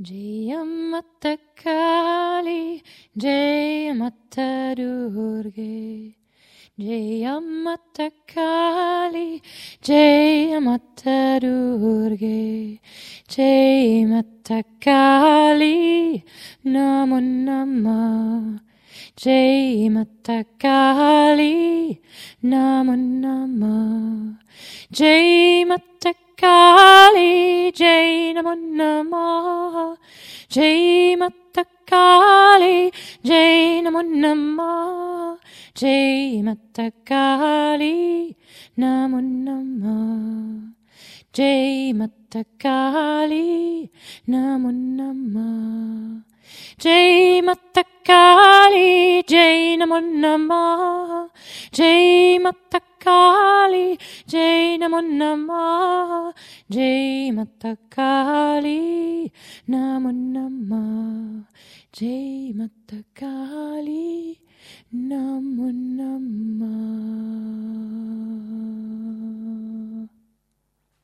Jayamatakali, Jayamatadurge. Jayamattakali, Jayamattadurge, Jayamattakali, Namo Namah. Jayamattakali, Namo Namah. Jayamattakali. जय नमो नमः जय मत्तकाली जय नमो नमः जय मत्तकाली नमो नमः जय मत्तकाली नमो नमः जय मत्तकाली जय नमो नमः जय मत्तकाली Kali, Jai Namo Namah, Jai Mata Kali, Namo Namah, Jai Mata Kali,